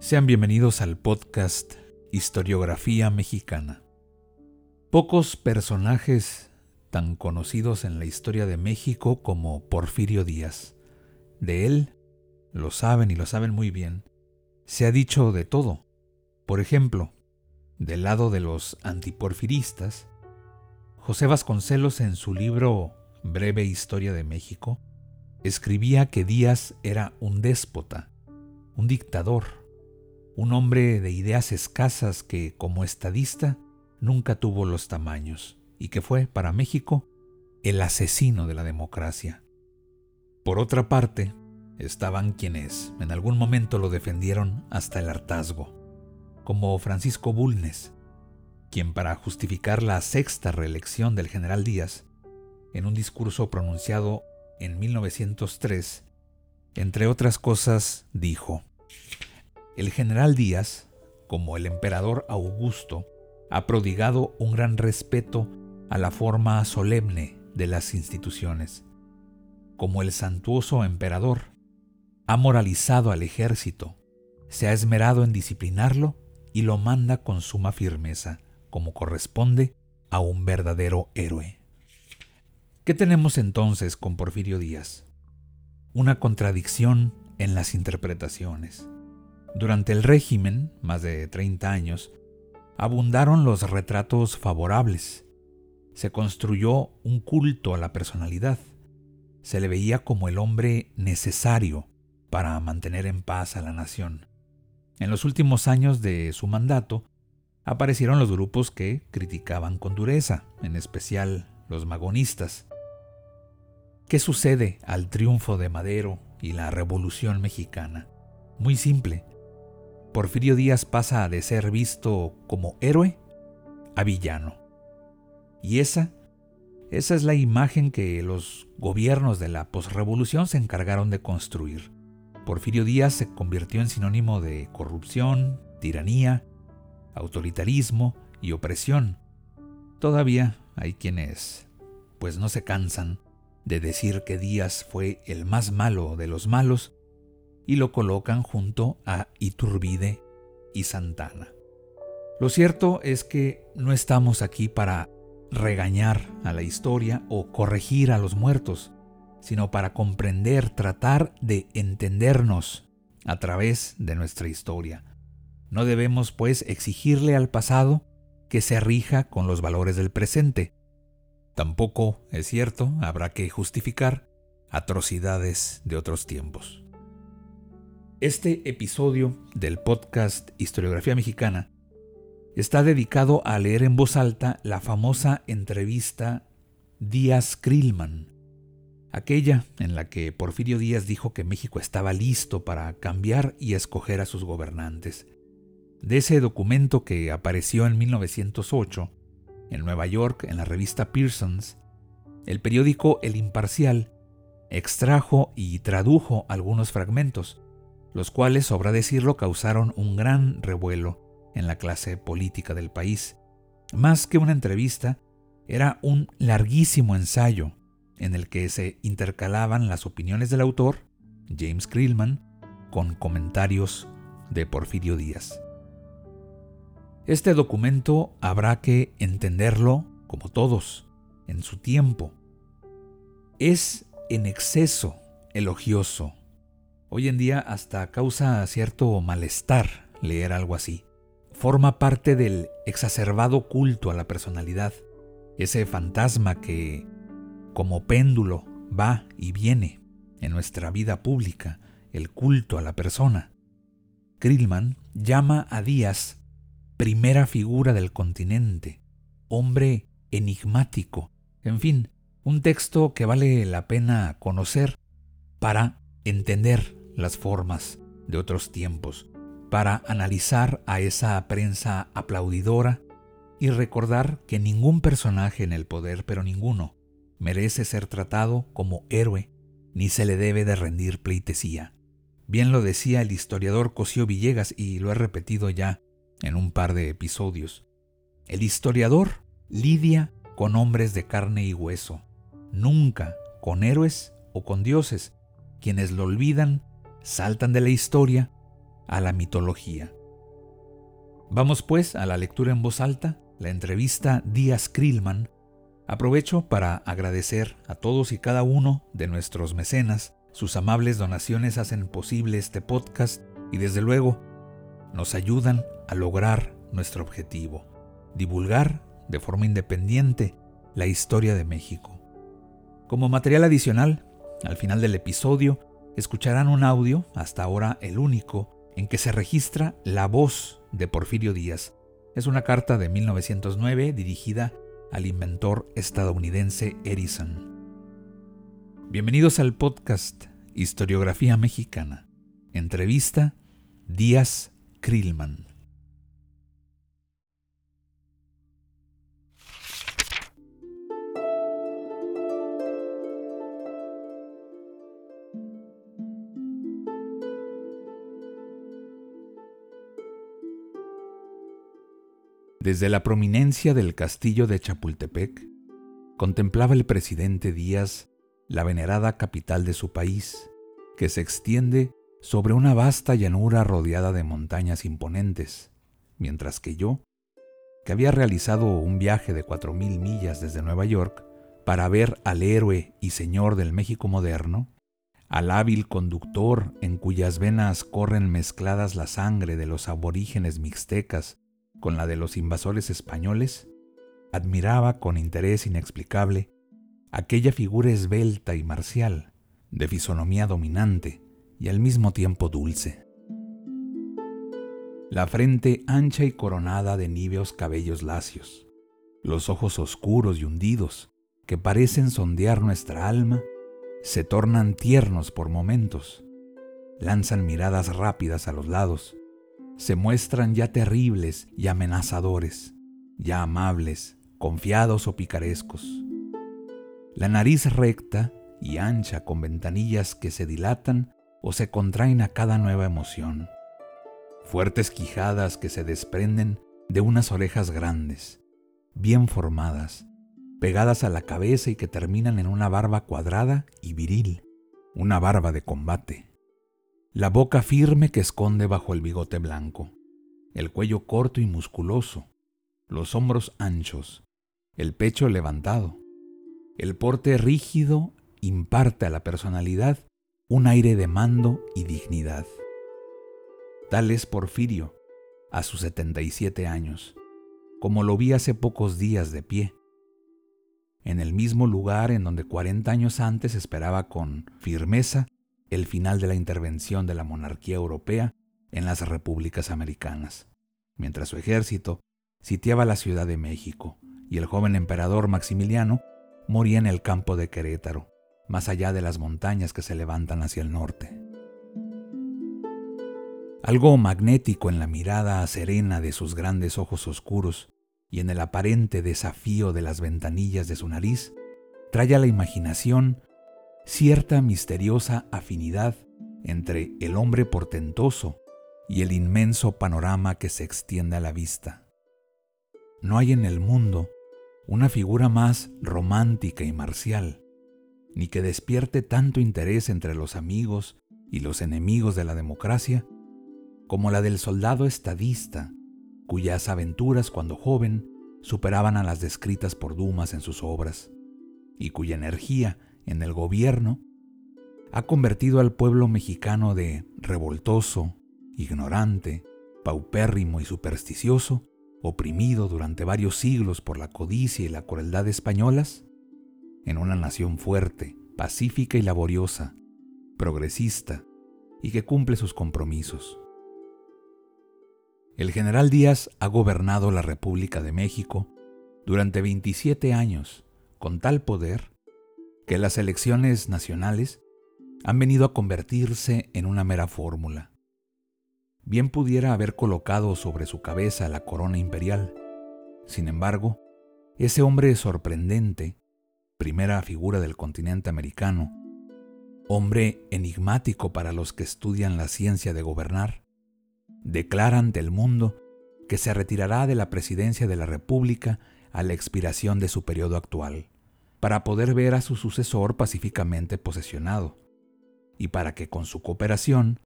Sean bienvenidos al podcast Historiografía Mexicana. Pocos personajes tan conocidos en la historia de México como Porfirio Díaz. De él, lo saben y lo saben muy bien, se ha dicho de todo. Por ejemplo, del lado de los antiporfiristas, José Vasconcelos en su libro Breve Historia de México escribía que Díaz era un déspota, un dictador, un hombre de ideas escasas que, como estadista, nunca tuvo los tamaños y que fue, para México, el asesino de la democracia. Por otra parte, estaban quienes en algún momento lo defendieron hasta el hartazgo, como Francisco Bulnes, quien para justificar la sexta reelección del general Díaz, en un discurso pronunciado en 1903, entre otras cosas, dijo, el general Díaz, como el emperador Augusto, ha prodigado un gran respeto a la forma solemne de las instituciones. Como el santuoso emperador, ha moralizado al ejército, se ha esmerado en disciplinarlo y lo manda con suma firmeza, como corresponde a un verdadero héroe. ¿Qué tenemos entonces con Porfirio Díaz? Una contradicción en las interpretaciones. Durante el régimen, más de 30 años, abundaron los retratos favorables. Se construyó un culto a la personalidad. Se le veía como el hombre necesario para mantener en paz a la nación. En los últimos años de su mandato, aparecieron los grupos que criticaban con dureza, en especial los magonistas. ¿Qué sucede al triunfo de Madero y la Revolución mexicana? Muy simple. Porfirio Díaz pasa de ser visto como héroe a villano. Y esa, esa es la imagen que los gobiernos de la posrevolución se encargaron de construir. Porfirio Díaz se convirtió en sinónimo de corrupción, tiranía, autoritarismo y opresión. Todavía hay quienes, pues no se cansan de decir que Díaz fue el más malo de los malos y lo colocan junto a Iturbide y Santana. Lo cierto es que no estamos aquí para regañar a la historia o corregir a los muertos, sino para comprender, tratar de entendernos a través de nuestra historia. No debemos, pues, exigirle al pasado que se rija con los valores del presente. Tampoco, es cierto, habrá que justificar atrocidades de otros tiempos. Este episodio del podcast Historiografía Mexicana está dedicado a leer en voz alta la famosa entrevista Díaz Krillman, aquella en la que Porfirio Díaz dijo que México estaba listo para cambiar y escoger a sus gobernantes. De ese documento que apareció en 1908 en Nueva York en la revista Pearsons, el periódico El Imparcial extrajo y tradujo algunos fragmentos los cuales, sobra decirlo, causaron un gran revuelo en la clase política del país. Más que una entrevista, era un larguísimo ensayo en el que se intercalaban las opiniones del autor, James Krillman, con comentarios de Porfirio Díaz. Este documento habrá que entenderlo, como todos, en su tiempo. Es en exceso elogioso Hoy en día hasta causa cierto malestar leer algo así. Forma parte del exacerbado culto a la personalidad, ese fantasma que, como péndulo, va y viene en nuestra vida pública, el culto a la persona. Krillman llama a Díaz primera figura del continente, hombre enigmático, en fin, un texto que vale la pena conocer para entender las formas de otros tiempos, para analizar a esa prensa aplaudidora y recordar que ningún personaje en el poder, pero ninguno, merece ser tratado como héroe ni se le debe de rendir pleitesía. Bien lo decía el historiador Cosío Villegas y lo he repetido ya en un par de episodios. El historiador lidia con hombres de carne y hueso, nunca con héroes o con dioses, quienes lo olvidan, saltan de la historia a la mitología. Vamos pues a la lectura en voz alta, la entrevista Díaz Krillman. Aprovecho para agradecer a todos y cada uno de nuestros mecenas. Sus amables donaciones hacen posible este podcast y desde luego nos ayudan a lograr nuestro objetivo, divulgar de forma independiente la historia de México. Como material adicional, al final del episodio, escucharán un audio, hasta ahora el único, en que se registra la voz de Porfirio Díaz. Es una carta de 1909 dirigida al inventor estadounidense Edison. Bienvenidos al podcast Historiografía Mexicana. Entrevista Díaz Krillman. Desde la prominencia del castillo de Chapultepec, contemplaba el presidente Díaz la venerada capital de su país, que se extiende sobre una vasta llanura rodeada de montañas imponentes, mientras que yo, que había realizado un viaje de cuatro mil millas desde Nueva York para ver al héroe y señor del México moderno, al hábil conductor en cuyas venas corren mezcladas la sangre de los aborígenes mixtecas con la de los invasores españoles, admiraba con interés inexplicable aquella figura esbelta y marcial, de fisonomía dominante y al mismo tiempo dulce. La frente ancha y coronada de níveos cabellos lacios, los ojos oscuros y hundidos, que parecen sondear nuestra alma, se tornan tiernos por momentos, lanzan miradas rápidas a los lados, se muestran ya terribles y amenazadores, ya amables, confiados o picarescos. La nariz recta y ancha con ventanillas que se dilatan o se contraen a cada nueva emoción. Fuertes quijadas que se desprenden de unas orejas grandes, bien formadas, pegadas a la cabeza y que terminan en una barba cuadrada y viril, una barba de combate la boca firme que esconde bajo el bigote blanco, el cuello corto y musculoso, los hombros anchos, el pecho levantado. El porte rígido imparte a la personalidad un aire de mando y dignidad. Tal es Porfirio, a sus 77 años, como lo vi hace pocos días de pie, en el mismo lugar en donde 40 años antes esperaba con firmeza el final de la intervención de la monarquía europea en las repúblicas americanas, mientras su ejército sitiaba la Ciudad de México y el joven emperador Maximiliano moría en el campo de Querétaro, más allá de las montañas que se levantan hacia el norte. Algo magnético en la mirada serena de sus grandes ojos oscuros y en el aparente desafío de las ventanillas de su nariz trae a la imaginación cierta misteriosa afinidad entre el hombre portentoso y el inmenso panorama que se extiende a la vista. No hay en el mundo una figura más romántica y marcial, ni que despierte tanto interés entre los amigos y los enemigos de la democracia, como la del soldado estadista, cuyas aventuras cuando joven superaban a las descritas por Dumas en sus obras, y cuya energía en el gobierno ha convertido al pueblo mexicano de revoltoso, ignorante, paupérrimo y supersticioso, oprimido durante varios siglos por la codicia y la crueldad españolas, en una nación fuerte, pacífica y laboriosa, progresista y que cumple sus compromisos. El general Díaz ha gobernado la República de México durante 27 años con tal poder que las elecciones nacionales han venido a convertirse en una mera fórmula. Bien pudiera haber colocado sobre su cabeza la corona imperial. Sin embargo, ese hombre sorprendente, primera figura del continente americano, hombre enigmático para los que estudian la ciencia de gobernar, declara ante el mundo que se retirará de la presidencia de la República a la expiración de su periodo actual, para poder ver a su sucesor pacíficamente posesionado, y para que con su cooperación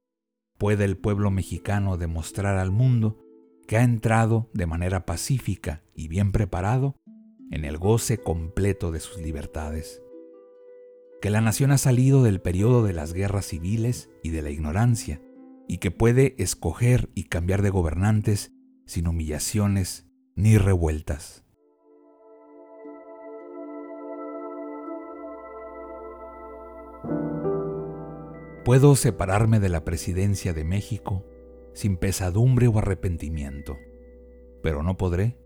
pueda el pueblo mexicano demostrar al mundo que ha entrado de manera pacífica y bien preparado en el goce completo de sus libertades. Que la nación ha salido del periodo de las guerras civiles y de la ignorancia, y que puede escoger y cambiar de gobernantes sin humillaciones ni revueltas. Puedo separarme de la presidencia de México sin pesadumbre o arrepentimiento, pero no podré,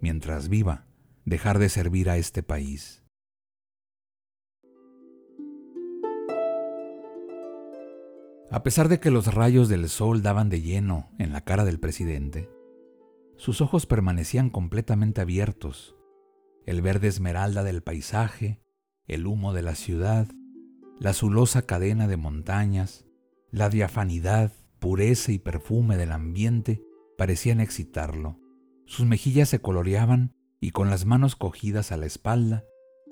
mientras viva, dejar de servir a este país. A pesar de que los rayos del sol daban de lleno en la cara del presidente, sus ojos permanecían completamente abiertos. El verde esmeralda del paisaje, el humo de la ciudad, la azulosa cadena de montañas, la diafanidad, pureza y perfume del ambiente parecían excitarlo. Sus mejillas se coloreaban y con las manos cogidas a la espalda,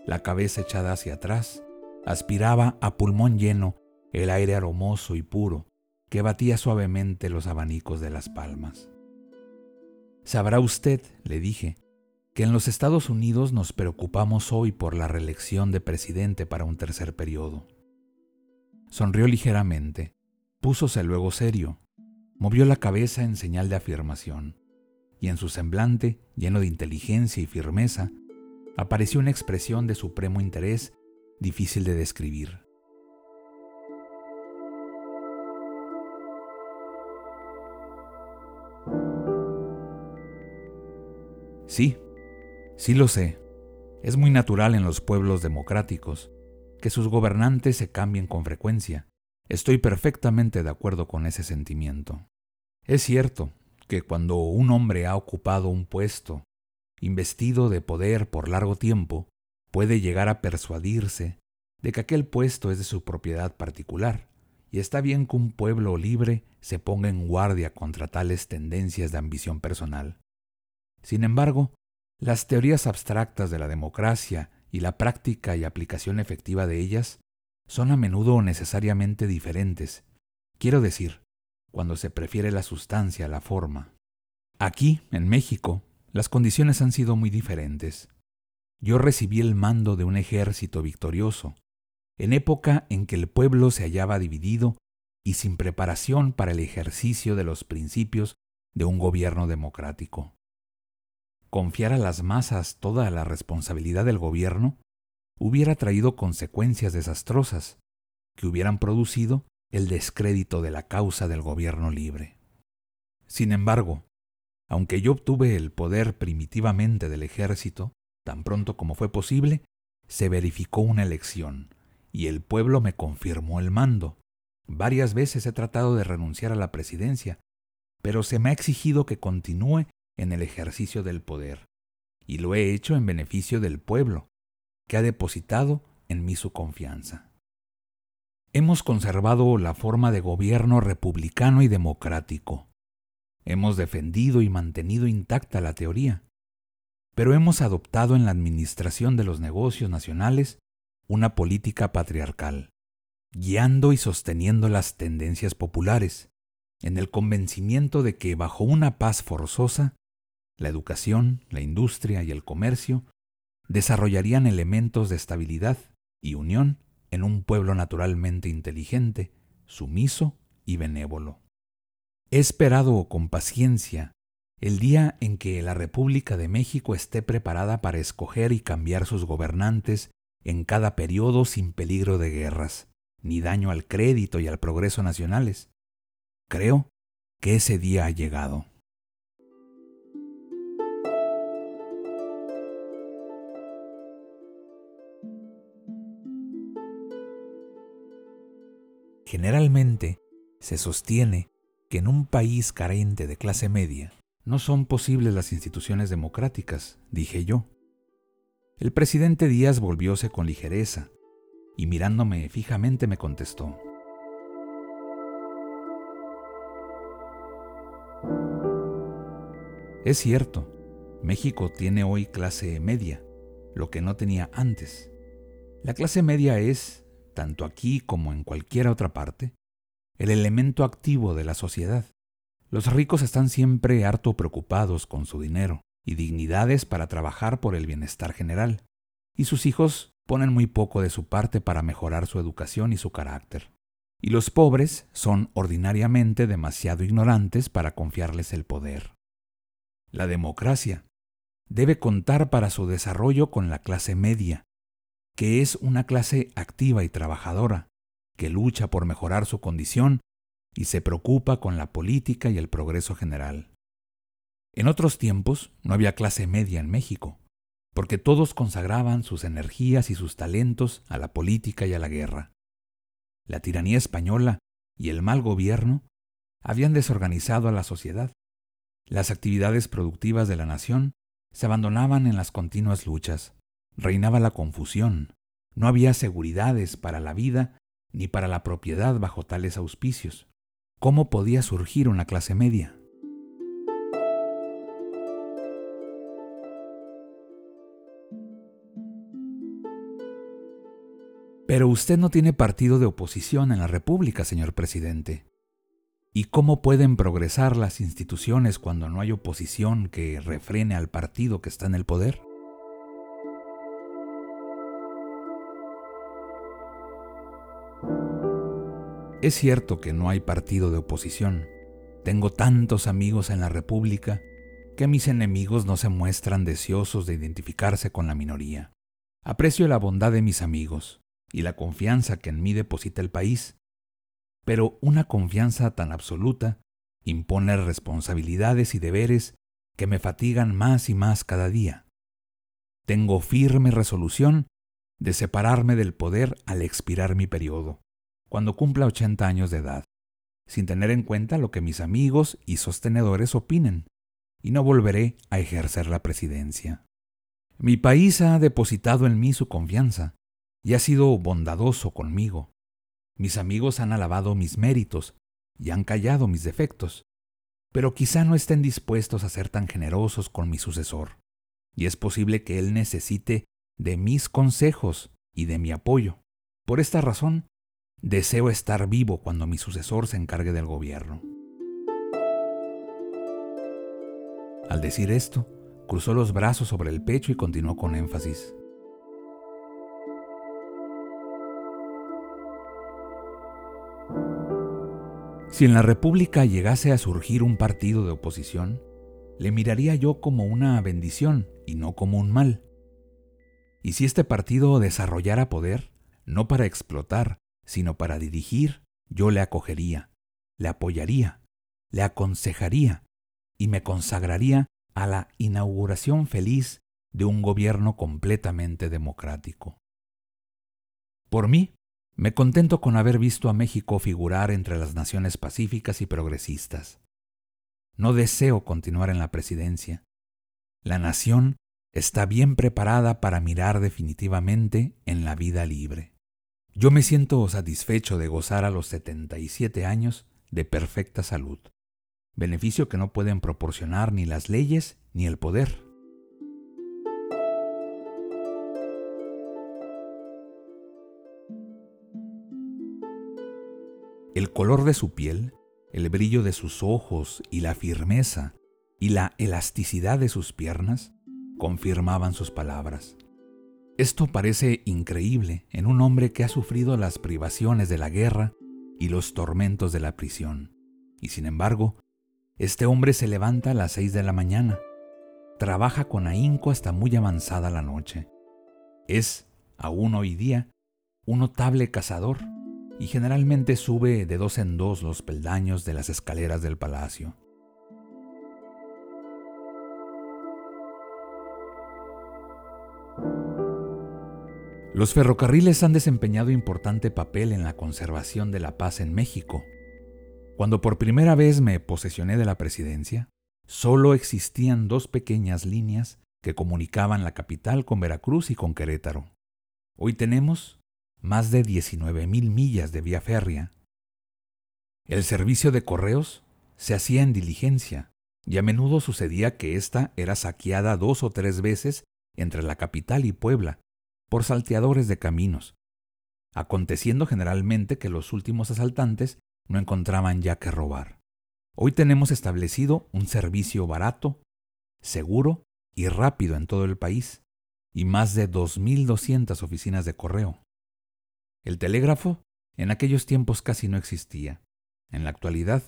la cabeza echada hacia atrás, aspiraba a pulmón lleno el aire aromoso y puro que batía suavemente los abanicos de las palmas. Sabrá usted, le dije, que en los Estados Unidos nos preocupamos hoy por la reelección de presidente para un tercer periodo. Sonrió ligeramente, púsose luego serio, movió la cabeza en señal de afirmación, y en su semblante, lleno de inteligencia y firmeza, apareció una expresión de supremo interés difícil de describir. Sí, sí lo sé. Es muy natural en los pueblos democráticos que sus gobernantes se cambien con frecuencia. Estoy perfectamente de acuerdo con ese sentimiento. Es cierto que cuando un hombre ha ocupado un puesto, investido de poder por largo tiempo, puede llegar a persuadirse de que aquel puesto es de su propiedad particular, y está bien que un pueblo libre se ponga en guardia contra tales tendencias de ambición personal. Sin embargo, las teorías abstractas de la democracia y la práctica y aplicación efectiva de ellas son a menudo necesariamente diferentes. Quiero decir, cuando se prefiere la sustancia a la forma. Aquí, en México, las condiciones han sido muy diferentes. Yo recibí el mando de un ejército victorioso, en época en que el pueblo se hallaba dividido y sin preparación para el ejercicio de los principios de un gobierno democrático confiar a las masas toda la responsabilidad del gobierno hubiera traído consecuencias desastrosas que hubieran producido el descrédito de la causa del gobierno libre. Sin embargo, aunque yo obtuve el poder primitivamente del ejército, tan pronto como fue posible, se verificó una elección, y el pueblo me confirmó el mando. Varias veces he tratado de renunciar a la presidencia, pero se me ha exigido que continúe en el ejercicio del poder, y lo he hecho en beneficio del pueblo, que ha depositado en mí su confianza. Hemos conservado la forma de gobierno republicano y democrático. Hemos defendido y mantenido intacta la teoría, pero hemos adoptado en la administración de los negocios nacionales una política patriarcal, guiando y sosteniendo las tendencias populares, en el convencimiento de que bajo una paz forzosa la educación, la industria y el comercio desarrollarían elementos de estabilidad y unión en un pueblo naturalmente inteligente, sumiso y benévolo. He esperado con paciencia el día en que la República de México esté preparada para escoger y cambiar sus gobernantes en cada periodo sin peligro de guerras, ni daño al crédito y al progreso nacionales. Creo que ese día ha llegado. Generalmente se sostiene que en un país carente de clase media no son posibles las instituciones democráticas, dije yo. El presidente Díaz volvióse con ligereza y mirándome fijamente me contestó. Es cierto, México tiene hoy clase media, lo que no tenía antes. La clase media es, tanto aquí como en cualquier otra parte, el elemento activo de la sociedad. Los ricos están siempre harto preocupados con su dinero y dignidades para trabajar por el bienestar general, y sus hijos ponen muy poco de su parte para mejorar su educación y su carácter. Y los pobres son ordinariamente demasiado ignorantes para confiarles el poder. La democracia debe contar para su desarrollo con la clase media, que es una clase activa y trabajadora, que lucha por mejorar su condición y se preocupa con la política y el progreso general. En otros tiempos no había clase media en México, porque todos consagraban sus energías y sus talentos a la política y a la guerra. La tiranía española y el mal gobierno habían desorganizado a la sociedad. Las actividades productivas de la nación se abandonaban en las continuas luchas. Reinaba la confusión. No había seguridades para la vida ni para la propiedad bajo tales auspicios. ¿Cómo podía surgir una clase media? Pero usted no tiene partido de oposición en la República, señor presidente. ¿Y cómo pueden progresar las instituciones cuando no hay oposición que refrene al partido que está en el poder? Es cierto que no hay partido de oposición. Tengo tantos amigos en la República que mis enemigos no se muestran deseosos de identificarse con la minoría. Aprecio la bondad de mis amigos, y la confianza que en mí deposita el país. Pero una confianza tan absoluta impone responsabilidades y deberes que me fatigan más y más cada día. Tengo firme resolución de separarme del poder al expirar mi periodo, cuando cumpla 80 años de edad, sin tener en cuenta lo que mis amigos y sostenedores opinen, y no volveré a ejercer la presidencia. Mi país ha depositado en mí su confianza, y ha sido bondadoso conmigo. Mis amigos han alabado mis méritos y han callado mis defectos, pero quizá no estén dispuestos a ser tan generosos con mi sucesor, y es posible que él necesite de mis consejos y de mi apoyo. Por esta razón, deseo estar vivo cuando mi sucesor se encargue del gobierno. Al decir esto, cruzó los brazos sobre el pecho y continuó con énfasis. Si en la República llegase a surgir un partido de oposición, le miraría yo como una bendición y no como un mal. Y si este partido desarrollara poder, no para explotar, sino para dirigir, yo le acogería, le apoyaría, le aconsejaría y me consagraría a la inauguración feliz de un gobierno completamente democrático. Por mí, me contento con haber visto a México figurar entre las naciones pacíficas y progresistas. No deseo continuar en la presidencia. La nación está bien preparada para mirar definitivamente en la vida libre. Yo me siento satisfecho de gozar a los 77 años de perfecta salud, beneficio que no pueden proporcionar ni las leyes ni el poder. El color de su piel, el brillo de sus ojos y la firmeza y la elasticidad de sus piernas confirmaban sus palabras. Esto parece increíble en un hombre que ha sufrido las privaciones de la guerra y los tormentos de la prisión. Y sin embargo, este hombre se levanta a las seis de la mañana, trabaja con ahínco hasta muy avanzada la noche. Es, aún hoy día, un notable cazador y generalmente sube de dos en dos los peldaños de las escaleras del palacio. Los ferrocarriles han desempeñado importante papel en la conservación de la paz en México. Cuando por primera vez me posesioné de la presidencia, solo existían dos pequeñas líneas que comunicaban la capital con Veracruz y con Querétaro. Hoy tenemos más de 19.000 millas de vía férrea. El servicio de correos se hacía en diligencia, y a menudo sucedía que ésta era saqueada dos o tres veces entre la capital y Puebla, por salteadores de caminos, aconteciendo generalmente que los últimos asaltantes no encontraban ya que robar. Hoy tenemos establecido un servicio barato, seguro y rápido en todo el país, y más de 2.200 oficinas de correo. El telégrafo en aquellos tiempos casi no existía. En la actualidad,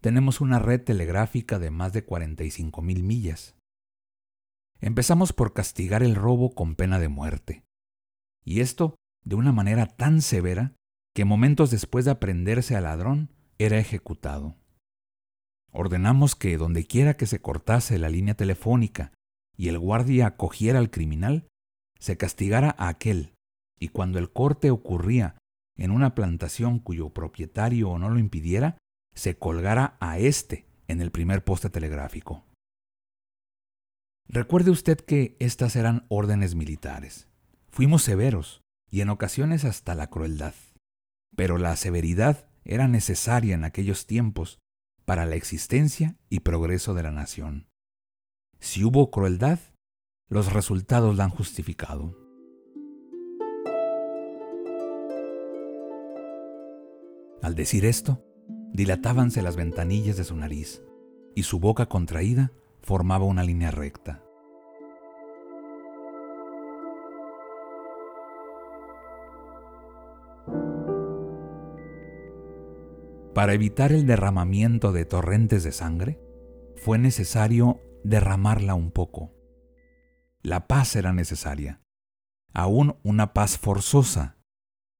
tenemos una red telegráfica de más de 45.000 millas. Empezamos por castigar el robo con pena de muerte y esto de una manera tan severa que momentos después de aprenderse al ladrón era ejecutado. Ordenamos que dondequiera que se cortase la línea telefónica y el guardia acogiera al criminal, se castigara a aquel, y cuando el corte ocurría en una plantación cuyo propietario no lo impidiera, se colgara a éste en el primer poste telegráfico. Recuerde usted que estas eran órdenes militares. Fuimos severos y en ocasiones hasta la crueldad. Pero la severidad era necesaria en aquellos tiempos para la existencia y progreso de la nación. Si hubo crueldad, los resultados la han justificado. Al decir esto, dilatábanse las ventanillas de su nariz y su boca contraída formaba una línea recta. Para evitar el derramamiento de torrentes de sangre, fue necesario derramarla un poco. La paz era necesaria, aún una paz forzosa,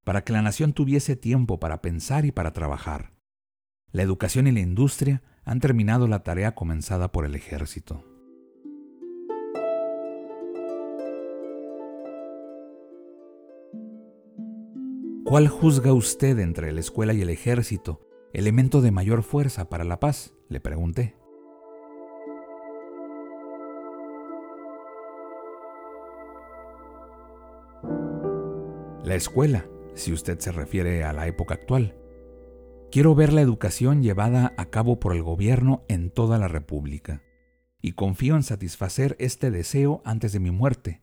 para que la nación tuviese tiempo para pensar y para trabajar. La educación y la industria han terminado la tarea comenzada por el ejército. ¿Cuál juzga usted entre la escuela y el ejército elemento de mayor fuerza para la paz? le pregunté. La escuela, si usted se refiere a la época actual. Quiero ver la educación llevada a cabo por el gobierno en toda la República, y confío en satisfacer este deseo antes de mi muerte.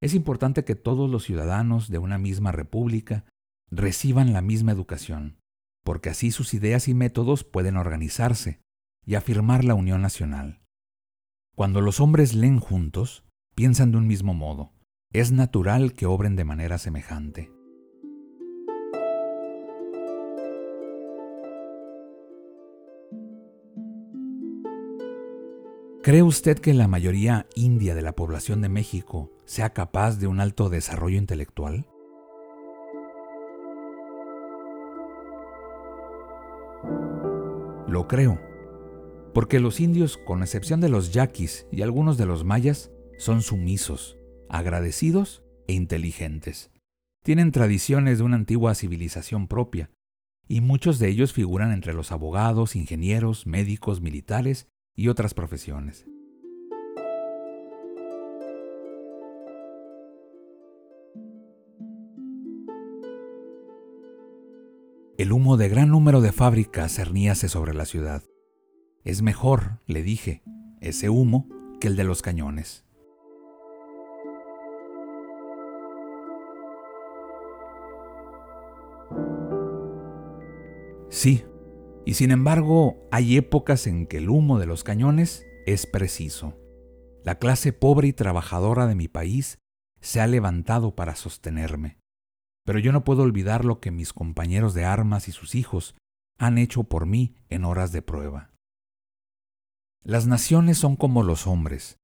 Es importante que todos los ciudadanos de una misma república reciban la misma educación, porque así sus ideas y métodos pueden organizarse y afirmar la unión nacional. Cuando los hombres leen juntos, piensan de un mismo modo. Es natural que obren de manera semejante. ¿Cree usted que la mayoría india de la población de México sea capaz de un alto desarrollo intelectual? Lo creo, porque los indios, con excepción de los yaquis y algunos de los mayas, son sumisos, agradecidos e inteligentes. Tienen tradiciones de una antigua civilización propia, y muchos de ellos figuran entre los abogados, ingenieros, médicos, militares y otras profesiones. El humo de gran número de fábricas cerníase sobre la ciudad. Es mejor, le dije, ese humo que el de los cañones. Sí, y sin embargo hay épocas en que el humo de los cañones es preciso. La clase pobre y trabajadora de mi país se ha levantado para sostenerme. Pero yo no puedo olvidar lo que mis compañeros de armas y sus hijos han hecho por mí en horas de prueba. Las naciones son como los hombres,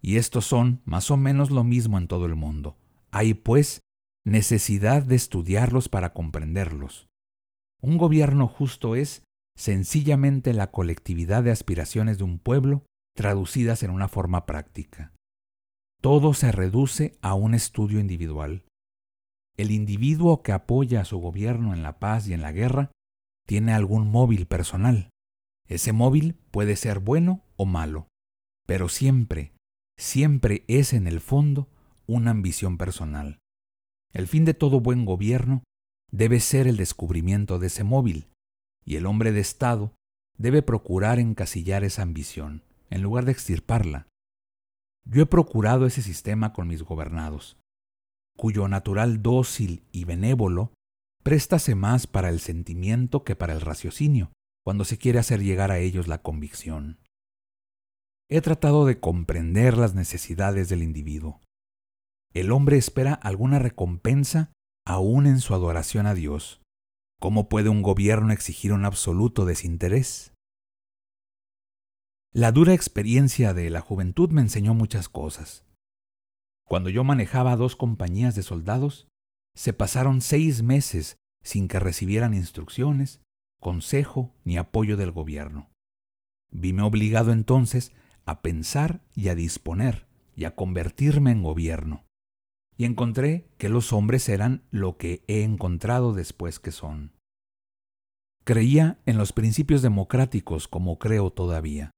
y estos son más o menos lo mismo en todo el mundo. Hay, pues, necesidad de estudiarlos para comprenderlos. Un gobierno justo es sencillamente la colectividad de aspiraciones de un pueblo traducidas en una forma práctica. Todo se reduce a un estudio individual el individuo que apoya a su gobierno en la paz y en la guerra tiene algún móvil personal. Ese móvil puede ser bueno o malo, pero siempre, siempre es en el fondo una ambición personal. El fin de todo buen gobierno debe ser el descubrimiento de ese móvil, y el hombre de Estado debe procurar encasillar esa ambición, en lugar de extirparla. Yo he procurado ese sistema con mis gobernados, cuyo natural dócil y benévolo préstase más para el sentimiento que para el raciocinio, cuando se quiere hacer llegar a ellos la convicción. He tratado de comprender las necesidades del individuo. El hombre espera alguna recompensa aún en su adoración a Dios. ¿Cómo puede un gobierno exigir un absoluto desinterés? La dura experiencia de la juventud me enseñó muchas cosas. Cuando yo manejaba dos compañías de soldados, se pasaron seis meses sin que recibieran instrucciones, consejo ni apoyo del gobierno. Vime obligado entonces a pensar y a disponer y a convertirme en gobierno. Y encontré que los hombres eran lo que he encontrado después que son. Creía en los principios democráticos como creo todavía.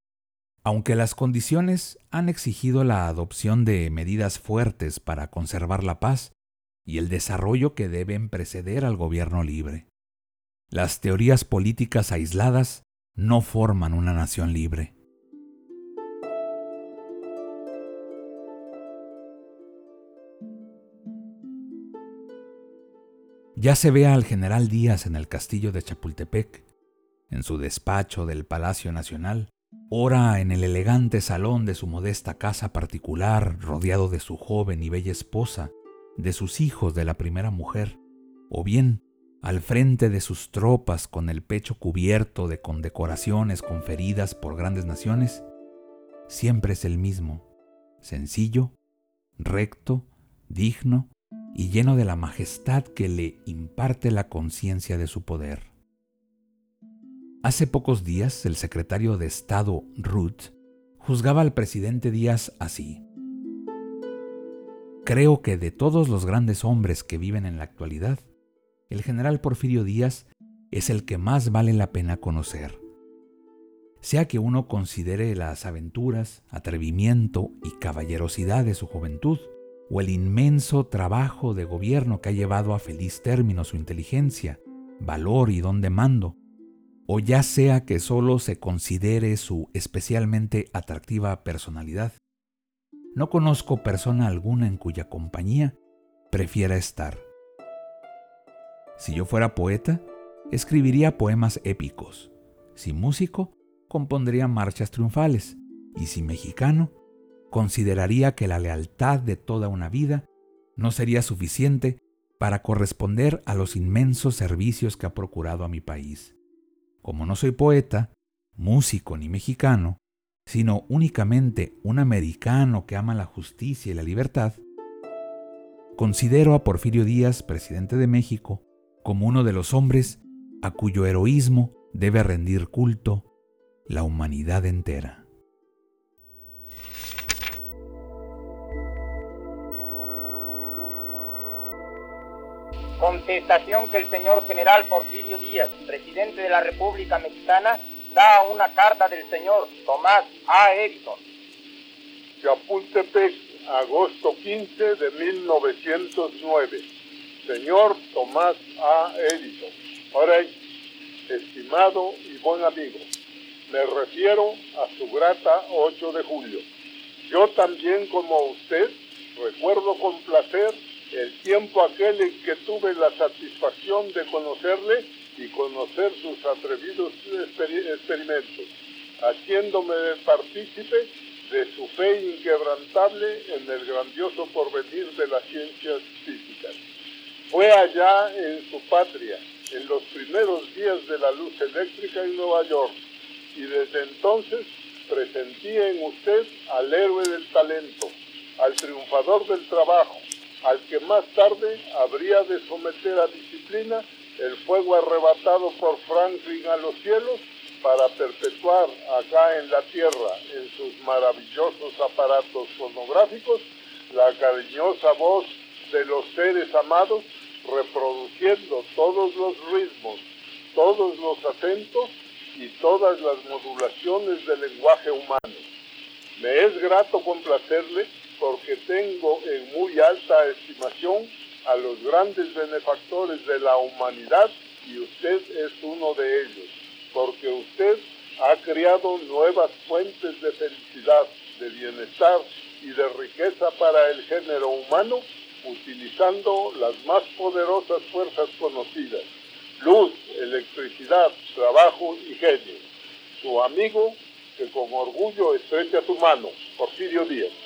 Aunque las condiciones han exigido la adopción de medidas fuertes para conservar la paz, y el desarrollo que deben preceder al gobierno libre. Las teorías políticas aisladas no forman una nación libre. Ya se ve al general Díaz en el castillo de Chapultepec, en su despacho del Palacio Nacional, ora en el elegante salón de su modesta casa particular, rodeado de su joven y bella esposa, de sus hijos de la primera mujer, o bien al frente de sus tropas con el pecho cubierto de condecoraciones conferidas por grandes naciones, siempre es el mismo, sencillo, recto, digno y lleno de la majestad que le imparte la conciencia de su poder. Hace pocos días el secretario de Estado, Ruth, juzgaba al presidente Díaz así. Creo que de todos los grandes hombres que viven en la actualidad, el general Porfirio Díaz es el que más vale la pena conocer. Sea que uno considere las aventuras, atrevimiento y caballerosidad de su juventud, o el inmenso trabajo de gobierno que ha llevado a feliz término su inteligencia, valor y don de mando, o ya sea que solo se considere su especialmente atractiva personalidad. No conozco persona alguna en cuya compañía prefiera estar. Si yo fuera poeta, escribiría poemas épicos. Si músico, compondría marchas triunfales. Y si mexicano, consideraría que la lealtad de toda una vida no sería suficiente para corresponder a los inmensos servicios que ha procurado a mi país. Como no soy poeta, músico ni mexicano, sino únicamente un americano que ama la justicia y la libertad, considero a Porfirio Díaz, presidente de México, como uno de los hombres a cuyo heroísmo debe rendir culto la humanidad entera. Contestación que el señor general Porfirio Díaz, presidente de la República Mexicana, da una carta del señor Tomás A. Edison. Chapultepec, agosto 15 de 1909. Señor Tomás A. Edison. Ahora, estimado y buen amigo, me refiero a su grata 8 de julio. Yo también, como usted, recuerdo con placer el tiempo aquel en que tuve la satisfacción de conocerle y conocer sus atrevidos experimentos, haciéndome partícipe de su fe inquebrantable en el grandioso porvenir de las ciencias físicas. Fue allá en su patria, en los primeros días de la luz eléctrica en Nueva York, y desde entonces presentí en usted al héroe del talento, al triunfador del trabajo, al que más tarde habría de someter a disciplina el fuego arrebatado por Franklin a los cielos para perpetuar acá en la tierra, en sus maravillosos aparatos fonográficos, la cariñosa voz de los seres amados reproduciendo todos los ritmos, todos los acentos y todas las modulaciones del lenguaje humano. Me es grato complacerle porque tengo en muy alta estimación a los grandes benefactores de la humanidad y usted es uno de ellos, porque usted ha creado nuevas fuentes de felicidad, de bienestar y de riqueza para el género humano utilizando las más poderosas fuerzas conocidas, luz, electricidad, trabajo y genio. Su amigo que con orgullo estrecha su mano, Porfirio Díaz.